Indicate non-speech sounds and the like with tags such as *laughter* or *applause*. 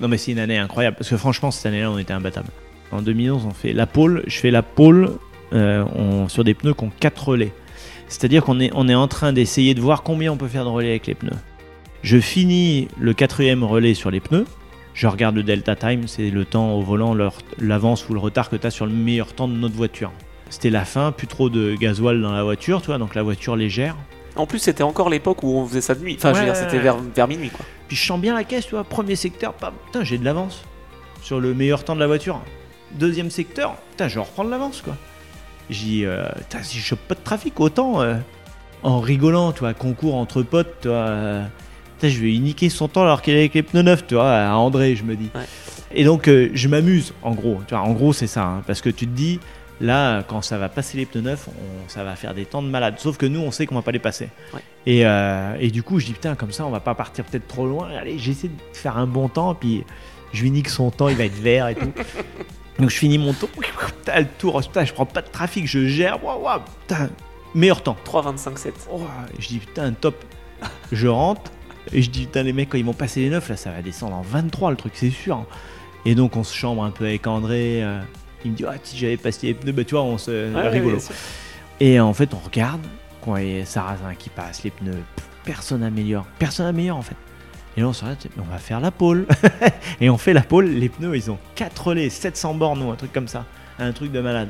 Non, mais c'est une année incroyable parce que franchement, cette année-là, on était imbattable. En 2011, on fait la pole. Je fais la pole euh, on- sur des pneus qui ont 4 relais. C'est-à-dire qu'on est, on est en train d'essayer de voir combien on peut faire de relais avec les pneus. Je finis le quatrième relais sur les pneus. Je regarde le delta time, c'est le temps au volant, l'avance ou le retard que tu as sur le meilleur temps de notre voiture. C'était la fin, plus trop de gasoil dans la voiture, tu vois, donc la voiture légère. En plus, c'était encore l'époque où on faisait ça de nuit. Enfin, je veux dire, c'était vers minuit, quoi. Puis je sens bien la caisse, tu vois, premier secteur, pam, putain, j'ai de l'avance sur le meilleur temps de la voiture. Deuxième secteur, putain, je reprends de l'avance, quoi. J'ai euh, putain, si je chope pas de trafic, autant euh, en rigolant, tu vois, concours entre potes, tu vois. euh, putain, je vais niquer son temps alors qu'il est avec les pneus neufs, tu vois, à André, je me dis. Ouais. Et donc, je m'amuse, en gros, tu vois, en gros, c'est ça, hein, parce que tu te dis, là, quand ça va passer les pneus neufs, on- ça va faire des temps de malade. Sauf que nous, on sait qu'on va pas les passer. Ouais. Et, euh, et du coup, je dis putain, comme ça, on va pas partir peut-être trop loin. Allez, j'essaie de faire un bon temps, puis je lui nique son temps, il va être vert et tout. *laughs* Donc je finis mon tour, *laughs* putain, le tour, putain, je prends pas de trafic, je gère, waouh, putain, meilleur temps. 3,25,7. Oh, je dis putain, top. Je rentre et je dis putain, les mecs, quand ils vont passer les 9, là, ça va descendre en 23 le truc, c'est sûr. Et donc on se chambre un peu avec André. euh, il me dit, ah, si j'avais passé les pneus, bah tu vois, on se Ouais, rigolo. Et en fait, on regarde, quand il y a Sarrazin qui passe, les pneus, personne n'améliore. Personne n'améliore en fait. Et là, on se regarde, on va faire la pole. *laughs* et on fait la pole, les pneus, ils ont 4 relais, 700 bornes ou un truc comme ça. Un truc de malade.